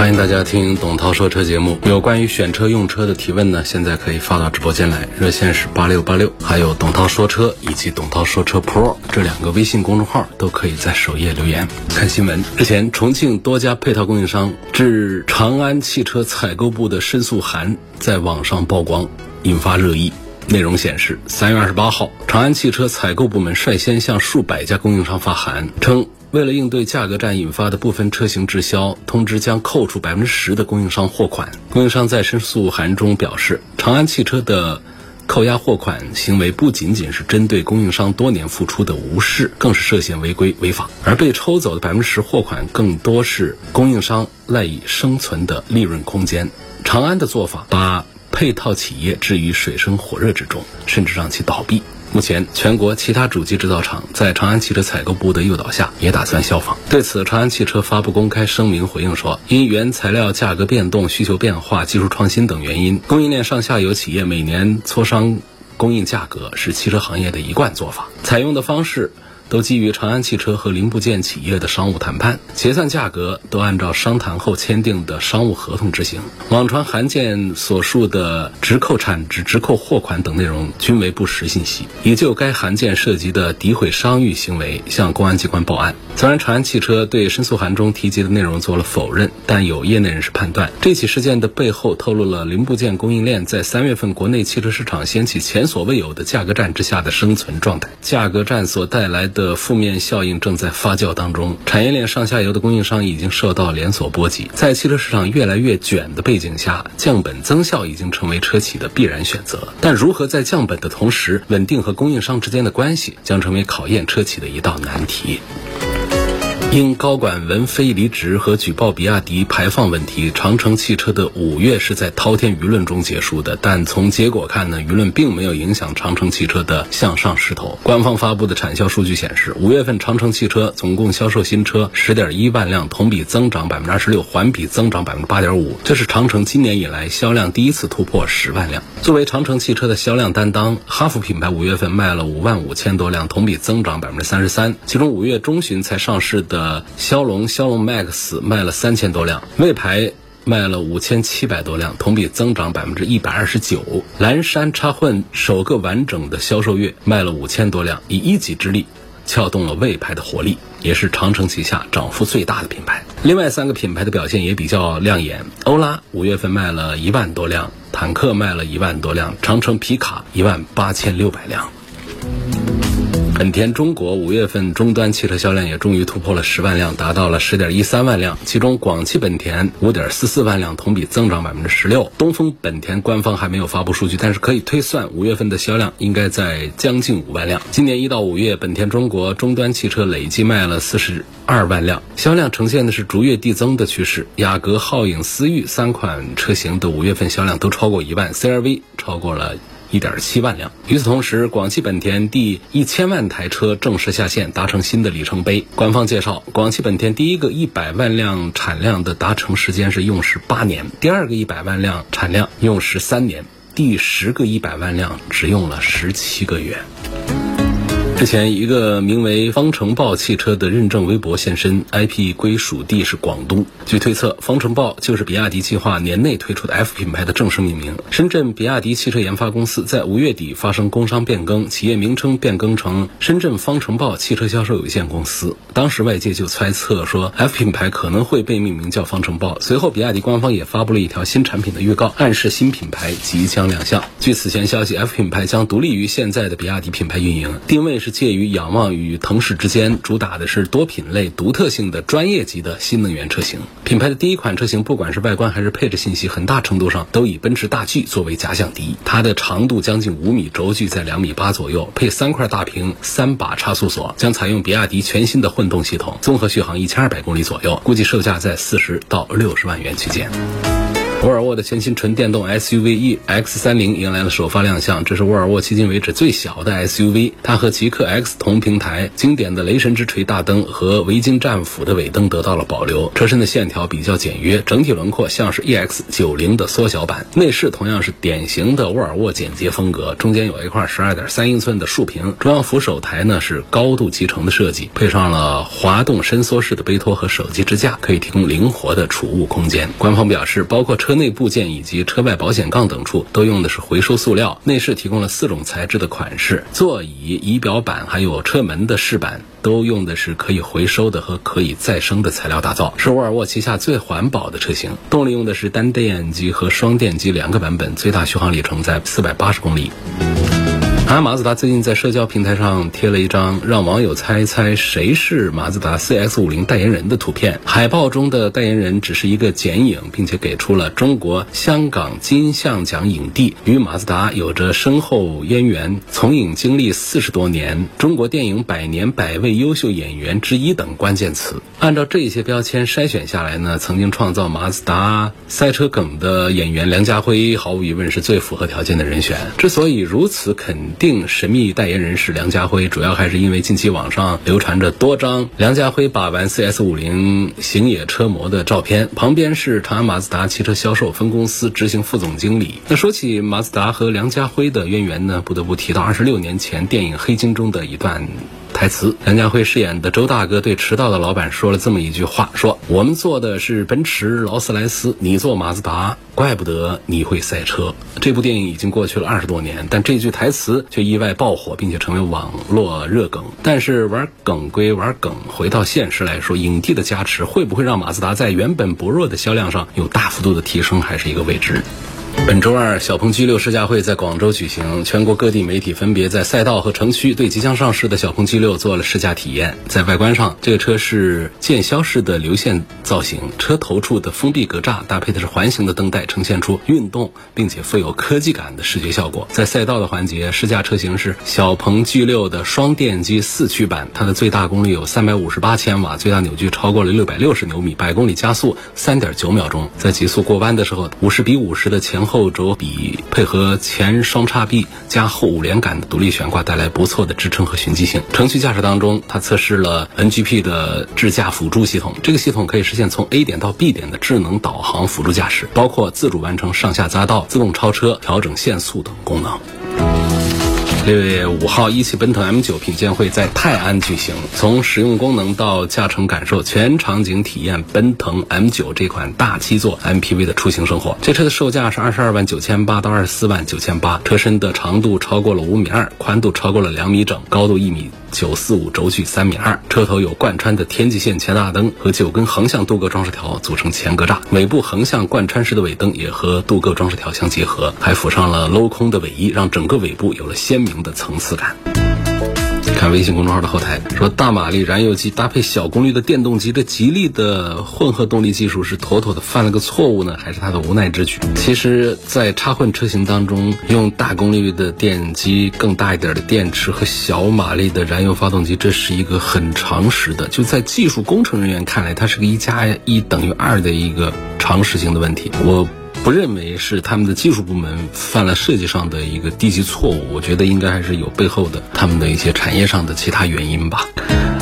欢迎大家听董涛说车节目。有关于选车用车的提问呢，现在可以发到直播间来，热线是八六八六，还有董涛说车以及董涛说车 Pro 这两个微信公众号都可以在首页留言。看新闻，日前重庆多家配套供应商致长安汽车采购部的申诉函在网上曝光，引发热议。内容显示，三月二十八号，长安汽车采购部门率先向数百家供应商发函，称。为了应对价格战引发的部分车型滞销，通知将扣除百分之十的供应商货款。供应商在申诉函中表示，长安汽车的扣押货款行为不仅仅是针对供应商多年付出的无视，更是涉嫌违规违法。而被抽走的百分之十货款，更多是供应商赖以生存的利润空间。长安的做法把配套企业置于水深火热之中，甚至让其倒闭。目前，全国其他主机制造厂在长安汽车采购部的诱导下，也打算效仿。对此，长安汽车发布公开声明回应说，因原材料价格变动、需求变化、技术创新等原因，供应链上下游企业每年磋商供应价格是汽车行业的一贯做法，采用的方式。都基于长安汽车和零部件企业的商务谈判，结算价格都按照商谈后签订的商务合同执行。网传函件所述的直扣产值、直扣货款等内容均为不实信息，已就该函件涉及的诋毁商誉行为向公安机关报案。虽然长安汽车对申诉函中提及的内容做了否认，但有业内人士判断，这起事件的背后透露了零部件供应链在三月份国内汽车市场掀起前所未有的价格战之下的生存状态。价格战所带来的。的负面效应正在发酵当中，产业链上下游的供应商已经受到连锁波及。在汽车市场越来越卷的背景下，降本增效已经成为车企的必然选择。但如何在降本的同时稳定和供应商之间的关系，将成为考验车企的一道难题。因高管文飞离职和举报比亚迪排放问题，长城汽车的五月是在滔天舆论中结束的。但从结果看呢，舆论并没有影响长城汽车的向上势头。官方发布的产销数据显示，五月份长城汽车总共销售新车十点一万辆，同比增长百分之二十六，环比增长百分之八点五。这是长城今年以来销量第一次突破十万辆。作为长城汽车的销量担当，哈弗品牌五月份卖了五万五千多辆，同比增长百分之三十三。其中五月中旬才上市的。呃，骁龙骁龙 Max 卖了三千多辆，魏牌卖了五千七百多辆，同比增长百分之一百二十九。蓝山插混首个完整的销售月卖了五千多辆，以一己之力撬动了魏牌的活力，也是长城旗下涨幅最大的品牌。另外三个品牌的表现也比较亮眼，欧拉五月份卖了一万多辆，坦克卖了一万多辆，长城皮卡一万八千六百辆。本田中国五月份终端汽车销量也终于突破了十万辆，达到了十点一三万辆。其中广汽本田五点四四万辆，同比增长百分之十六。东风本田官方还没有发布数据，但是可以推算五月份的销量应该在将近五万辆。今年一到五月，本田中国终端汽车累计卖了四十二万辆，销量呈现的是逐月递增的趋势。雅阁、皓影、思域三款车型的五月份销量都超过一万，CRV 超过了。一点七万辆。与此同时，广汽本田第一千万台车正式下线，达成新的里程碑。官方介绍，广汽本田第一个一百万辆产量的达成时间是用时八年，第二个一百万辆产量用时三年，第十个一百万辆只用了十七个月。之前，一个名为“方程豹”汽车的认证微博现身，IP 归属地是广东。据推测，“方程豹”就是比亚迪计划年内推出的 F 品牌的正式命名。深圳比亚迪汽车研发公司在五月底发生工商变更，企业名称变更成深圳方程豹汽车销售有限公司。当时外界就猜测说，F 品牌可能会被命名叫方程豹。随后，比亚迪官方也发布了一条新产品的预告，暗示新品牌即将亮相。据此前消息，F 品牌将独立于现在的比亚迪品牌运营，定位是。介于仰望与腾势之间，主打的是多品类、独特性的专业级的新能源车型。品牌的第一款车型，不管是外观还是配置信息，很大程度上都以奔驰大 G 作为假想敌。它的长度将近五米，轴距在两米八左右，配三块大屏、三把差速锁，将采用比亚迪全新的混动系统，综合续航一千二百公里左右，估计售价在四十到六十万元区间。沃尔沃的全新纯电动 SUV EX30 迎来了首发亮相，这是沃尔沃迄今为止最小的 SUV。它和极氪 X 同平台，经典的雷神之锤大灯和维京战斧的尾灯得到了保留。车身的线条比较简约，整体轮廓像是 EX90 的缩小版。内饰同样是典型的沃尔沃简洁风格，中间有一块12.3英寸的竖屏，中央扶手台呢是高度集成的设计，配上了滑动伸缩式的杯托和手机支架，可以提供灵活的储物空间。官方表示，包括车车内部件以及车外保险杠等处都用的是回收塑料。内饰提供了四种材质的款式，座椅、仪表板还有车门的饰板都用的是可以回收的和可以再生的材料打造，是沃尔沃旗下最环保的车型。动力用的是单电机和双电机两个版本，最大续航里程在四百八十公里。而马自达最近在社交平台上贴了一张让网友猜一猜谁是马自达 CX-50 代言人的图片。海报中的代言人只是一个剪影，并且给出了中国香港金像奖影帝，与马自达有着深厚渊源，从影经历四十多年，中国电影百年百位优秀演员之一等关键词。按照这些标签筛选下来呢，曾经创造马自达赛车梗的演员梁家辉，毫无疑问是最符合条件的人选。之所以如此肯。定神秘代言人是梁家辉，主要还是因为近期网上流传着多张梁家辉把玩 CS 五零行野车模的照片，旁边是长安马自达汽车销售分公司执行副总经理。那说起马自达和梁家辉的渊源呢，不得不提到二十六年前电影《黑金》中的一段。台词：梁家辉饰演的周大哥对迟到的老板说了这么一句话：“说我们坐的是奔驰、劳斯莱斯，你坐马自达，怪不得你会赛车。”这部电影已经过去了二十多年，但这句台词却意外爆火，并且成为网络热梗。但是玩梗归玩梗，回到现实来说，影帝的加持会不会让马自达在原本薄弱的销量上有大幅度的提升，还是一个未知。本周二，小鹏 G6 试驾会在广州举行，全国各地媒体分别在赛道和城区对即将上市的小鹏 G6 做了试驾体验。在外观上，这个车是渐消式的流线造型，车头处的封闭格栅搭配的是环形的灯带，呈现出运动并且富有科技感的视觉效果。在赛道的环节，试驾车型是小鹏 G6 的双电机四驱版，它的最大功率有三百五十八千瓦，最大扭矩超过了六百六十牛米，百公里加速三点九秒钟。在极速过弯的时候，五十比五十的前。后后轴比配合前双叉臂加后五连杆的独立悬挂，带来不错的支撑和循迹性。城区驾驶当中，它测试了 NGP 的智驾辅助系统，这个系统可以实现从 A 点到 B 点的智能导航辅助驾驶，包括自主完成上下匝道、自动超车、调整限速等功能。六月五号，一汽奔腾 M9 品鉴会在泰安举行。从使用功能到驾乘感受，全场景体验奔腾 M9 这款大七座 MPV 的出行生活。这车的售价是二十二万九千八到二十四万九千八。车身的长度超过了五米二，宽度超过了两米整，高度一米。九四五轴距三米二，车头有贯穿的天际线前大灯和九根横向镀铬装饰条组成前格栅，尾部横向贯穿式的尾灯也和镀铬装饰条相结合，还附上了镂空的尾翼，让整个尾部有了鲜明的层次感。看微信公众号的后台说，大马力燃油机搭配小功率的电动机，这吉利的混合动力技术是妥妥的犯了个错误呢，还是他的无奈之举？其实，在插混车型当中，用大功率的电机、更大一点的电池和小马力的燃油发动机，这是一个很常识的。就在技术工程人员看来，它是个一加一等于二的一个常识性的问题。我。不认为是他们的技术部门犯了设计上的一个低级错误，我觉得应该还是有背后的他们的一些产业上的其他原因吧。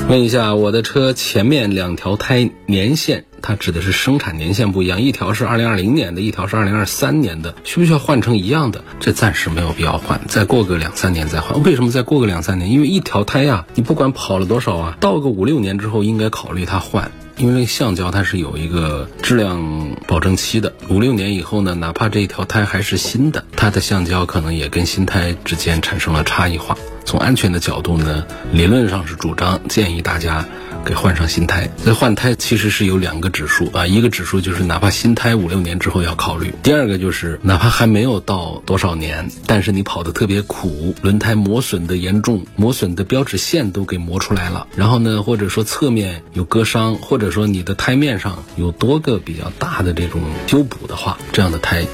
问一下，我的车前面两条胎年限，它指的是生产年限不一样，一条是二零二零年的，一条是二零二三年的，需不需要换成一样的？这暂时没有必要换，再过个两三年再换。为什么再过个两三年？因为一条胎呀，你不管跑了多少啊，到个五六年之后应该考虑它换。因为橡胶它是有一个质量保证期的，五六年以后呢，哪怕这一条胎还是新的，它的橡胶可能也跟新胎之间产生了差异化。从安全的角度呢，理论上是主张建议大家。给换上新胎，这换胎其实是有两个指数啊，一个指数就是哪怕新胎五六年之后要考虑，第二个就是哪怕还没有到多少年，但是你跑得特别苦，轮胎磨损的严重，磨损的标志线都给磨出来了，然后呢，或者说侧面有割伤，或者说你的胎面上有多个比较大的这种修补的话，这样的胎。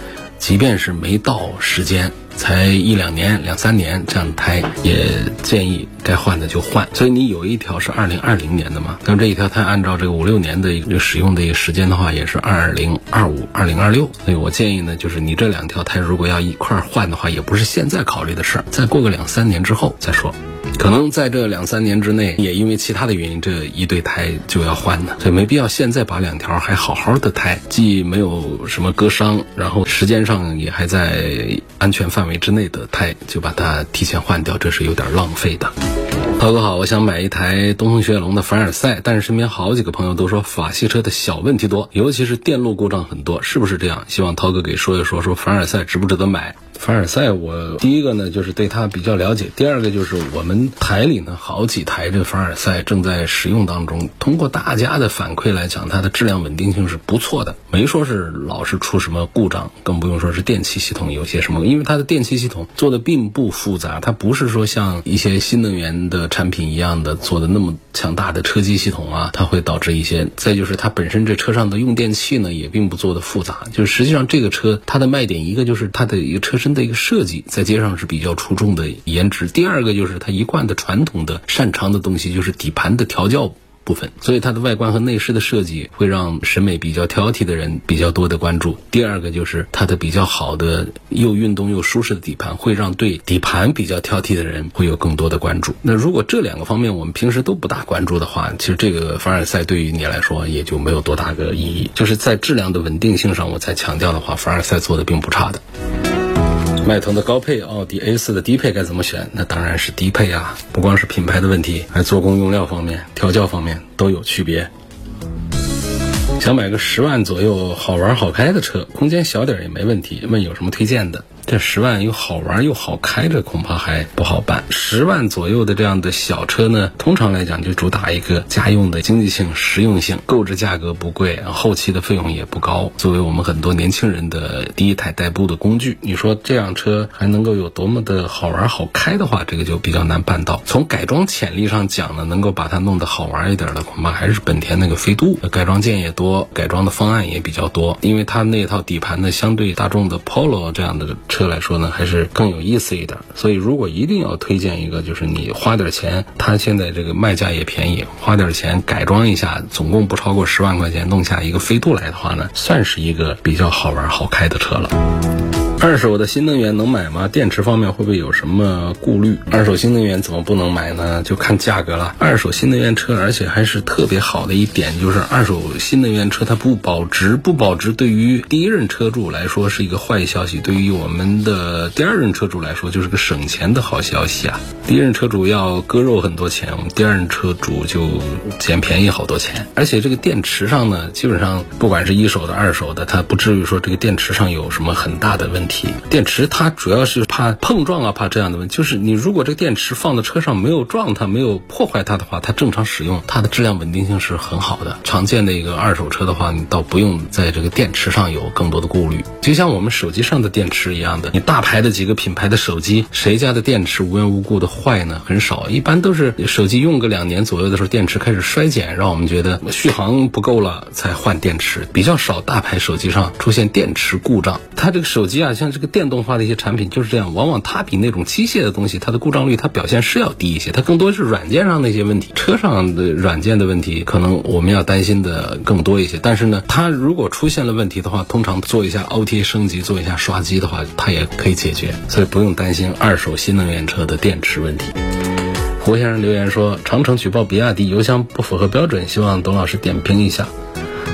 即便是没到时间。才一两年、两三年这样的胎，也建议该换的就换。所以你有一条是二零二零年的嘛？那么这一条胎按照这个五六年的一个使用的一个时间的话，也是二零二五、二零二六。所以我建议呢，就是你这两条胎如果要一块换的话，也不是现在考虑的事儿，再过个两三年之后再说。可能在这两三年之内，也因为其他的原因，这一对胎就要换的，所以没必要现在把两条还好好的胎，既没有什么割伤，然后时间上也还在安全范围之内的胎，就把它提前换掉，这是有点浪费的。涛哥好，我想买一台东风雪铁龙的凡尔赛，但是身边好几个朋友都说法系车的小问题多，尤其是电路故障很多，是不是这样？希望涛哥给说一说，说凡尔赛值不值得买？凡尔赛，我第一个呢就是对它比较了解，第二个就是我们台里呢好几台这凡尔赛正在使用当中，通过大家的反馈来讲，它的质量稳定性是不错的，没说是老是出什么故障，更不用说是电气系统有些什么，因为它的电气系统做的并不复杂，它不是说像一些新能源的产品一样的做的那么强大的车机系统啊，它会导致一些，再就是它本身这车上的用电器呢也并不做的复杂，就是实际上这个车它的卖点一个就是它的一个车身。的一个设计，在街上是比较出众的颜值。第二个就是它一贯的传统的擅长的东西，就是底盘的调教部分。所以它的外观和内饰的设计会让审美比较挑剔的人比较多的关注。第二个就是它的比较好的又运动又舒适的底盘，会让对底盘比较挑剔的人会有更多的关注。那如果这两个方面我们平时都不大关注的话，其实这个凡尔赛对于你来说也就没有多大个意义。就是在质量的稳定性上，我再强调的话，凡尔赛做的并不差的。迈腾的高配，奥迪 A 四的低配该怎么选？那当然是低配啊！不光是品牌的问题，还做工用料方面、调教方面都有区别。想买个十万左右好玩好开的车，空间小点也没问题。问有什么推荐的？这十万又好玩又好开，这恐怕还不好办。十万左右的这样的小车呢，通常来讲就主打一个家用的经济性、实用性，购置价格不贵，后期的费用也不高。作为我们很多年轻人的第一台代步的工具，你说这辆车还能够有多么的好玩好开的话，这个就比较难办到。从改装潜力上讲呢，能够把它弄得好玩一点的，恐怕还是本田那个飞度，改装件也多，改装的方案也比较多。因为它那套底盘呢，相对大众的 Polo 这样的。车来说呢，还是更有意思一点。所以，如果一定要推荐一个，就是你花点钱，它现在这个卖价也便宜，花点钱改装一下，总共不超过十万块钱，弄下一个飞度来的话呢，算是一个比较好玩、好开的车了。二手的新能源能买吗？电池方面会不会有什么顾虑？二手新能源怎么不能买呢？就看价格了。二手新能源车，而且还是特别好的一点，就是二手新能源车它不保值，不保值对于第一任车主来说是一个坏消息，对于我们的第二任车主来说就是个省钱的好消息啊。第一任车主要割肉很多钱，我们第二任车主就捡便宜好多钱。而且这个电池上呢，基本上不管是一手的、二手的，它不至于说这个电池上有什么很大的问题。电池它主要是怕碰撞啊，怕这样的问题。就是你如果这个电池放在车上没有撞它，没有破坏它的话，它正常使用，它的质量稳定性是很好的。常见的一个二手车的话，你倒不用在这个电池上有更多的顾虑。就像我们手机上的电池一样的，你大牌的几个品牌的手机，谁家的电池无缘无故的坏呢？很少，一般都是手机用个两年左右的时候，电池开始衰减，让我们觉得续航不够了才换电池。比较少大牌手机上出现电池故障。它这个手机啊，像这个电动化的一些产品就是这样，往往它比那种机械的东西，它的故障率它表现是要低一些，它更多是软件上的一些问题，车上的软件的问题，可能我们要担心的更多一些。但是呢，它如果出现了问题的话，通常做一下 OTA 升级，做一下刷机的话，它也可以解决，所以不用担心二手新能源车的电池问题。胡先生留言说，长城举报比亚迪油箱不符合标准，希望董老师点评一下。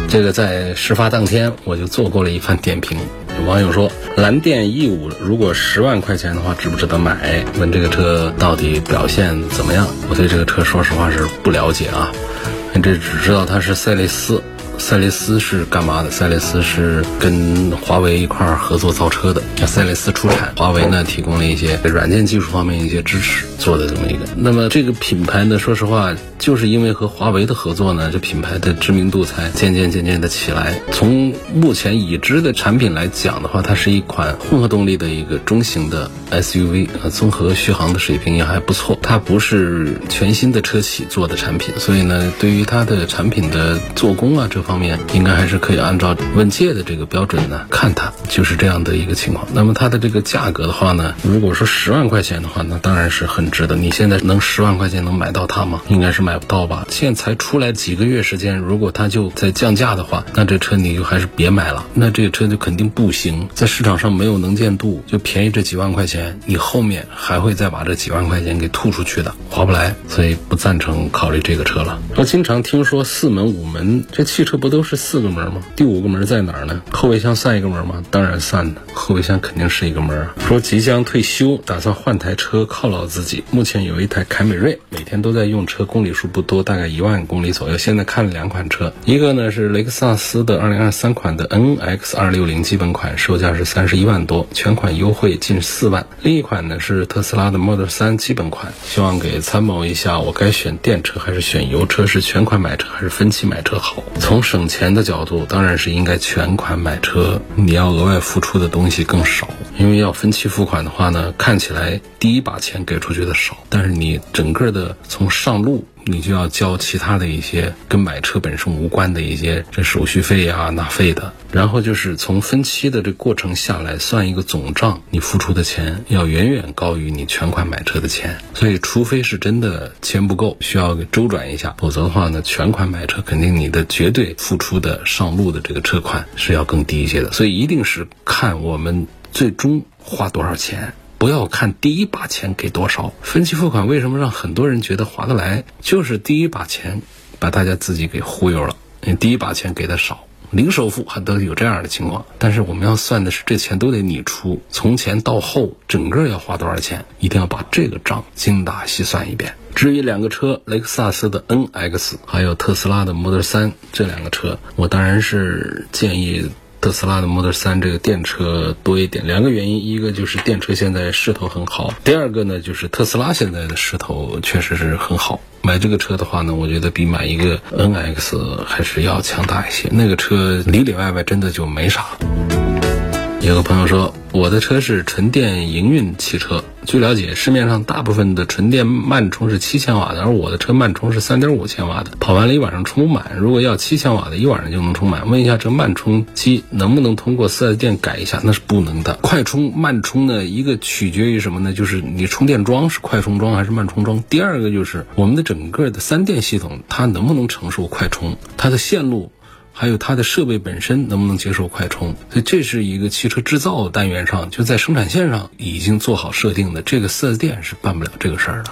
这个在事发当天我就做过了一番点评。网友说，蓝电 E 五如果十万块钱的话，值不值得买？问这个车到底表现怎么样？我对这个车说实话是不了解啊，这只知道它是赛力斯。赛力斯是干嘛的？赛力斯是跟华为一块儿合作造车的。赛力斯出产，华为呢提供了一些软件技术方面一些支持做的这么一个。那么这个品牌呢，说实话，就是因为和华为的合作呢，这品牌的知名度才渐渐渐渐的起来。从目前已知的产品来讲的话，它是一款混合动力的一个中型的 SUV，啊，综合续航的水平也还不错。它不是全新的车企做的产品，所以呢，对于它的产品的做工啊这方。方面，应该还是可以按照问界的这个标准呢看它，就是这样的一个情况。那么它的这个价格的话呢，如果说十万块钱的话，那当然是很值的。你现在能十万块钱能买到它吗？应该是买不到吧。现在才出来几个月时间，如果它就在降价的话，那这车你就还是别买了。那这个车就肯定不行，在市场上没有能见度，就便宜这几万块钱，你后面还会再把这几万块钱给吐出去的，划不来。所以不赞成考虑这个车了。我经常听说四门五门，这汽车这不都是四个门吗？第五个门在哪儿呢？后备箱算一个门吗？当然算的，后备箱肯定是一个门啊。说即将退休，打算换台车犒劳自己。目前有一台凯美瑞，每天都在用车，公里数不多，大概一万公里左右。现在看了两款车，一个呢是雷克萨斯的2023款的 NX 260基本款，售价是三十一万多，全款优惠近四万。另一款呢是特斯拉的 Model 3基本款，希望给参谋一下，我该选电车还是选油车？是全款买车还是分期买车好？从省钱的角度，当然是应该全款买车，你要额外付出的东东西更少。因为要分期付款的话呢，看起来第一把钱给出去的少，但是你整个的从上路。你就要交其他的一些跟买车本身无关的一些这手续费呀、纳费的，然后就是从分期的这过程下来算一个总账，你付出的钱要远远高于你全款买车的钱。所以，除非是真的钱不够，需要周转一下，否则的话呢，全款买车肯定你的绝对付出的上路的这个车款是要更低一些的。所以，一定是看我们最终花多少钱。不要看第一把钱给多少，分期付款为什么让很多人觉得划得来？就是第一把钱把大家自己给忽悠了。你第一把钱给的少，零首付还都有这样的情况。但是我们要算的是这钱都得你出，从前到后整个要花多少钱，一定要把这个账精打细算一遍。至于两个车，雷克萨斯的 NX 还有特斯拉的 Model 3这两个车，我当然是建议。特斯拉的 Model 3这个电车多一点，两个原因，一个就是电车现在势头很好，第二个呢就是特斯拉现在的势头确实是很好。买这个车的话呢，我觉得比买一个 NX 还是要强大一些。那个车里里外外真的就没啥。有个朋友说。我的车是纯电营运汽车。据了解，市面上大部分的纯电慢充是七千瓦的，而我的车慢充是三点五千瓦的，跑完了一晚上充不满。如果要七千瓦的，一晚上就能充满。问一下，这慢充机能不能通过四 S 店改一下？那是不能的。快充、慢充呢，一个取决于什么呢？就是你充电桩是快充桩还是慢充桩。第二个就是我们的整个的三电系统，它能不能承受快充？它的线路。还有它的设备本身能不能接受快充？所以这是一个汽车制造单元上就在生产线上已经做好设定的，这个四 S 店是办不了这个事儿的。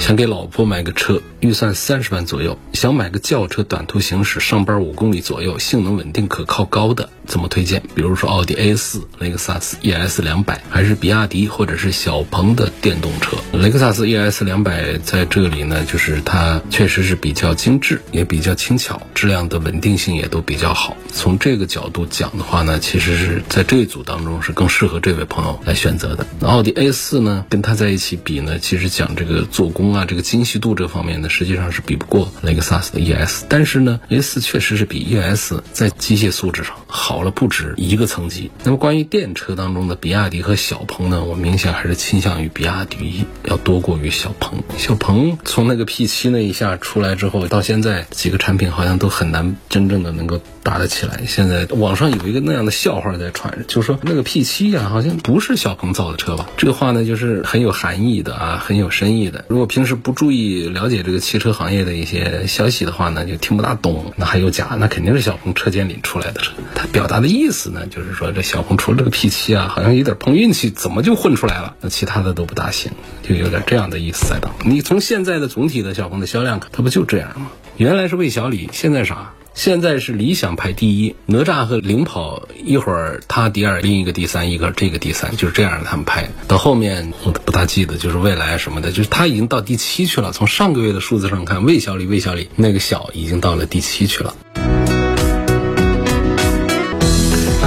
想给老婆买个车，预算三十万左右，想买个轿车短途行驶，上班五公里左右，性能稳定可靠高的。怎么推荐？比如说奥迪 A 四、雷克萨斯 ES 两百，还是比亚迪或者是小鹏的电动车？雷克萨斯 ES 两百在这里呢，就是它确实是比较精致，也比较轻巧，质量的稳定性也都比较好。从这个角度讲的话呢，其实是在这一组当中是更适合这位朋友来选择的。奥迪 A 四呢，跟它在一起比呢，其实讲这个做工啊，这个精细度这方面呢，实际上是比不过雷克萨斯的 ES。但是呢，A 四确实是比 ES 在机械素质上好。好了不止一个层级。那么关于电车当中的比亚迪和小鹏呢，我明显还是倾向于比亚迪要多过于小鹏。小鹏从那个 P7 那一下出来之后，到现在几个产品好像都很难真正的能够。打得起来。现在网上有一个那样的笑话在传，就是说那个 P7 啊，好像不是小鹏造的车吧？这个话呢，就是很有含义的啊，很有深意的。如果平时不注意了解这个汽车行业的一些消息的话呢，就听不大懂。那还有假，那肯定是小鹏车间里出来的车。他表表达的意思呢，就是说这小鹏除了这个 P7 啊，好像有点碰运气，怎么就混出来了？那其他的都不大行，就有点这样的意思在当。你从现在的总体的小鹏的销量，它不就这样吗？原来是魏小李，现在啥？现在是理想排第一，哪吒和领跑一会儿他第二，另一个第三，一个这个第三，就是这样他们排。到后面我都不大记得，就是未来什么的，就是他已经到第七去了。从上个月的数字上看，魏小李，魏小李那个小已经到了第七去了。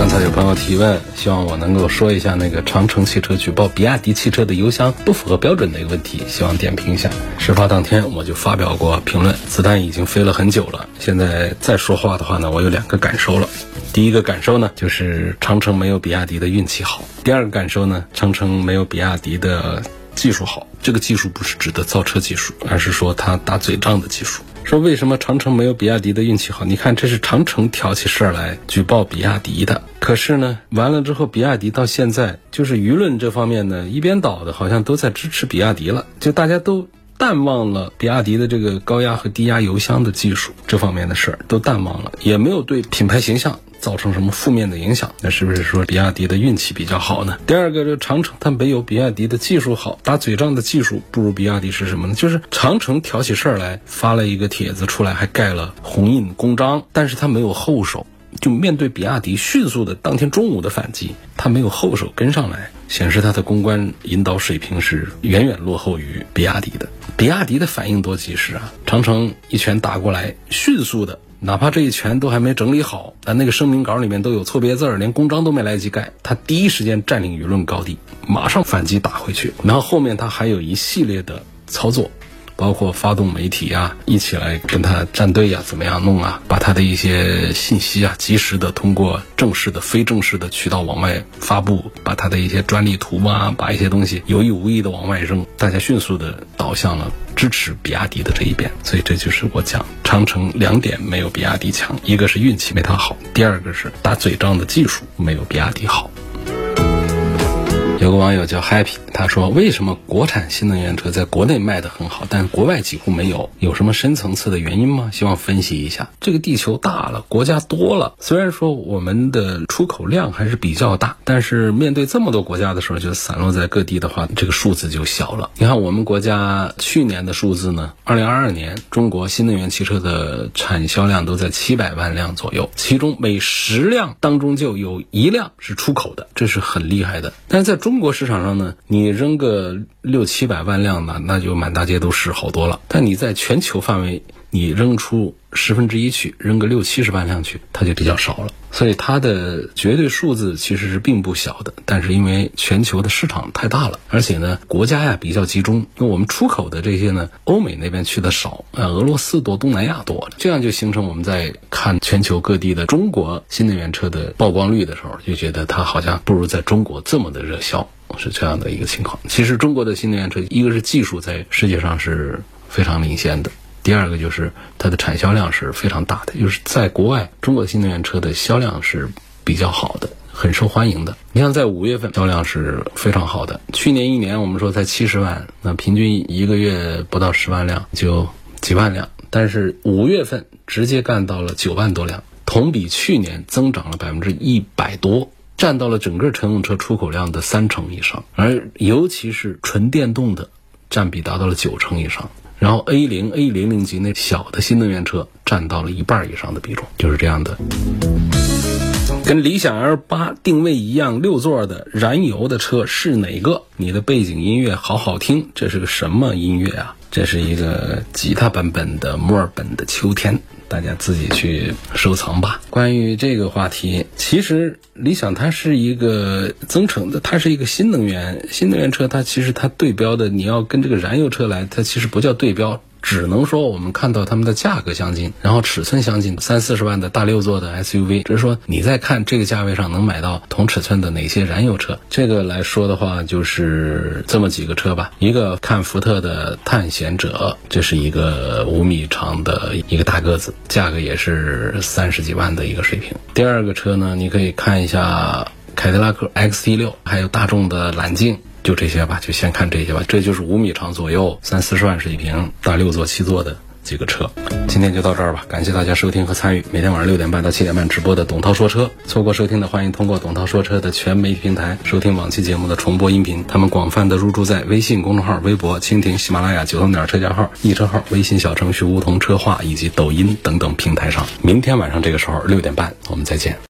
刚才有朋友提问，希望我能够说一下那个长城汽车举报比亚迪汽车的油箱不符合标准的一个问题，希望点评一下。事发当天我就发表过评论，子弹已经飞了很久了，现在再说话的话呢，我有两个感受了。第一个感受呢，就是长城没有比亚迪的运气好；第二个感受呢，长城没有比亚迪的技术好。这个技术不是指的造车技术，而是说它打嘴仗的技术。说为什么长城没有比亚迪的运气好？你看，这是长城挑起事儿来举报比亚迪的。可是呢，完了之后，比亚迪到现在就是舆论这方面呢，一边倒的，好像都在支持比亚迪了，就大家都。淡忘了比亚迪的这个高压和低压油箱的技术这方面的事儿都淡忘了，也没有对品牌形象造成什么负面的影响。那是不是说比亚迪的运气比较好呢？第二个，这长城它没有比亚迪的技术好，打嘴仗的技术不如比亚迪是什么呢？就是长城挑起事儿来发了一个帖子出来，还盖了红印公章，但是它没有后手。就面对比亚迪迅速的当天中午的反击，他没有后手跟上来，显示他的公关引导水平是远远落后于比亚迪的。比亚迪的反应多及时啊！长城一拳打过来，迅速的，哪怕这一拳都还没整理好，啊，那个声明稿里面都有错别字儿，连公章都没来得及盖，他第一时间占领舆论高地，马上反击打回去，然后后面他还有一系列的操作。包括发动媒体啊，一起来跟他站队呀，怎么样弄啊？把他的一些信息啊，及时的通过正式的、非正式的渠道往外发布，把他的一些专利图啊，把一些东西有意无意的往外扔，大家迅速的导向了支持比亚迪的这一边。所以这就是我讲长城两点没有比亚迪强，一个是运气没他好，第二个是打嘴仗的技术没有比亚迪好。有个网友叫 Happy，他说：“为什么国产新能源车在国内卖的很好，但国外几乎没有？有什么深层次的原因吗？希望分析一下。这个地球大了，国家多了，虽然说我们的出口量还是比较大，但是面对这么多国家的时候，就散落在各地的话，这个数字就小了。你看我们国家去年的数字呢，二零二二年中国新能源汽车的产销量都在七百万辆左右，其中每十辆当中就有一辆是出口的，这是很厉害的。但是在中中国市场上呢，你扔个六七百万辆呢，那就满大街都是好多了。但你在全球范围，你扔出十分之一去，扔个六七十万辆去，它就比较少了。所以它的绝对数字其实是并不小的。但是因为全球的市场太大了，而且呢国家呀比较集中，那我们出口的这些呢，欧美那边去的少，呃，俄罗斯多，东南亚多，这样就形成我们在看全球各地的中国新能源车的曝光率的时候，就觉得它好像不如在中国这么的热销。是这样的一个情况。其实中国的新能源车，一个是技术在世界上是非常领先的，第二个就是它的产销量是非常大的。就是在国外，中国新能源车的销量是比较好的，很受欢迎的。你像在五月份销量是非常好的，去年一年我们说才七十万，那平均一个月不到十万辆，就几万辆。但是五月份直接干到了九万多辆，同比去年增长了百分之一百多。占到了整个乘用车出口量的三成以上，而尤其是纯电动的占比达到了九成以上。然后 A 零、A 零零级那小的新能源车占到了一半以上的比重，就是这样的。跟理想 L 八定位一样，六座的燃油的车是哪个？你的背景音乐好好听，这是个什么音乐啊？这是一个吉他版本的墨尔本的秋天。大家自己去收藏吧。关于这个话题，其实理想它是一个增程的，它是一个新能源新能源车，它其实它对标的，你要跟这个燃油车来，它其实不叫对标。只能说我们看到它们的价格相近，然后尺寸相近，三四十万的大六座的 SUV，只是说你在看这个价位上能买到同尺寸的哪些燃油车。这个来说的话，就是这么几个车吧。一个看福特的探险者，这是一个五米长的一个大个子，价格也是三十几万的一个水平。第二个车呢，你可以看一下凯迪拉克 XT 六，还有大众的揽境。就这些吧，就先看这些吧。这就是五米长左右，三四十万水平，大六座、七座的几个车。今天就到这儿吧，感谢大家收听和参与每天晚上六点半到七点半直播的董涛说车。错过收听的，欢迎通过董涛说车的全媒体平台收听往期节目的重播音频。他们广泛的入驻在微信公众号、微博、蜻蜓、喜马拉雅、九头鸟车架号、易车号、微信小程序梧桐车话以及抖音等等平台上。明天晚上这个时候六点半，我们再见。